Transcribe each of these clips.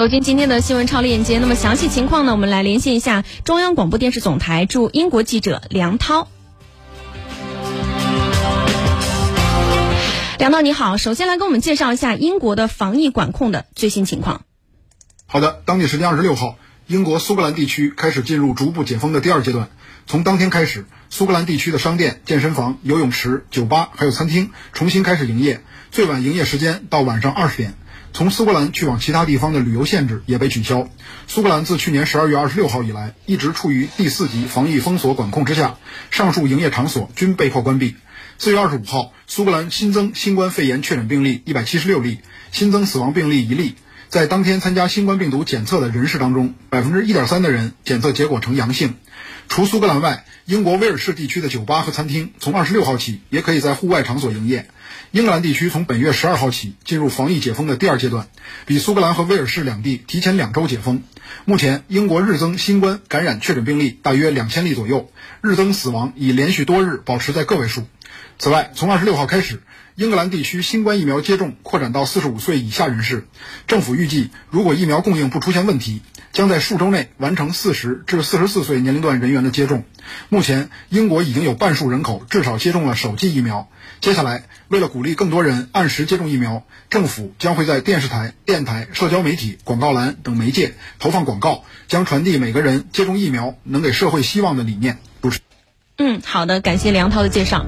走进今天的新闻超链接，那么详细情况呢？我们来连线一下中央广播电视总台驻英国记者梁涛。梁涛你好，首先来给我们介绍一下英国的防疫管控的最新情况。好的，当地时间二十六号，英国苏格兰地区开始进入逐步解封的第二阶段。从当天开始，苏格兰地区的商店、健身房、游泳池、酒吧还有餐厅重新开始营业，最晚营业时间到晚上二十点。从苏格兰去往其他地方的旅游限制也被取消。苏格兰自去年十二月二十六号以来，一直处于第四级防疫封锁管控之下，上述营业场所均被迫关闭。四月二十五号，苏格兰新增新冠肺炎确诊病例一百七十六例，新增死亡病例一例。在当天参加新冠病毒检测的人士当中，百分之一点三的人检测结果呈阳性。除苏格兰外，英国威尔士地区的酒吧和餐厅从二十六号起也可以在户外场所营业。英格兰地区从本月十二号起进入防疫解封的第二阶段，比苏格兰和威尔士两地提前两周解封。目前，英国日增新冠感染确诊病例大约两千例左右，日增死亡已连续多日保持在个位数。此外，从二十六号开始，英格兰地区新冠疫苗接种扩展到四十五岁以下人士。政府预计，如果疫苗供应不出现问题，将在数周内完成四十至四十四岁年龄段人员的接种。目前，英国已经有半数人口至少接种了首剂疫苗。接下来，为了鼓励更多人按时接种疫苗，政府将会在电视台、电台、社交媒体、广告栏等媒介投放广告，将传递每个人接种疫苗能给社会希望的理念。主持，嗯，好的，感谢梁涛的介绍。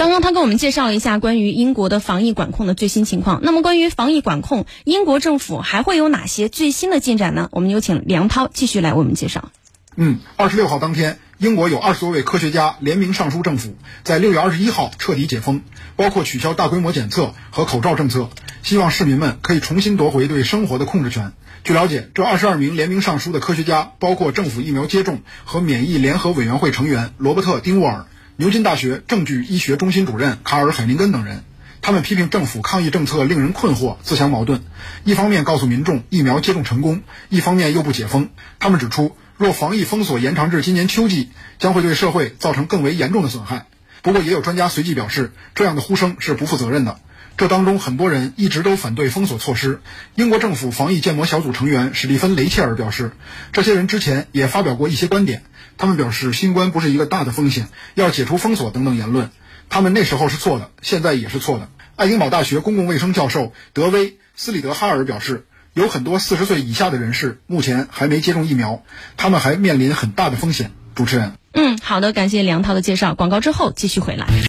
刚刚他给我们介绍了一下关于英国的防疫管控的最新情况。那么，关于防疫管控，英国政府还会有哪些最新的进展呢？我们有请梁涛继续来为我们介绍。嗯，二十六号当天，英国有二十多位科学家联名上书政府，在六月二十一号彻底解封，包括取消大规模检测和口罩政策，希望市民们可以重新夺回对生活的控制权。据了解，这二十二名联名上书的科学家包括政府疫苗接种和免疫联合委员会成员罗伯特·丁沃尔。牛津大学证据医学中心主任卡尔·海林根等人，他们批评政府抗疫政策令人困惑、自相矛盾。一方面告诉民众疫苗接种成功，一方面又不解封。他们指出，若防疫封锁延长至今年秋季，将会对社会造成更为严重的损害。不过，也有专家随即表示，这样的呼声是不负责任的。这当中很多人一直都反对封锁措施。英国政府防疫建模小组成员史蒂芬·雷切尔表示，这些人之前也发表过一些观点。他们表示，新冠不是一个大的风险，要解除封锁等等言论。他们那时候是错的，现在也是错的。爱丁堡大学公共卫生教授德威·斯里德哈尔表示，有很多四十岁以下的人士目前还没接种疫苗，他们还面临很大的风险。主持人，嗯，好的，感谢梁涛的介绍。广告之后继续回来。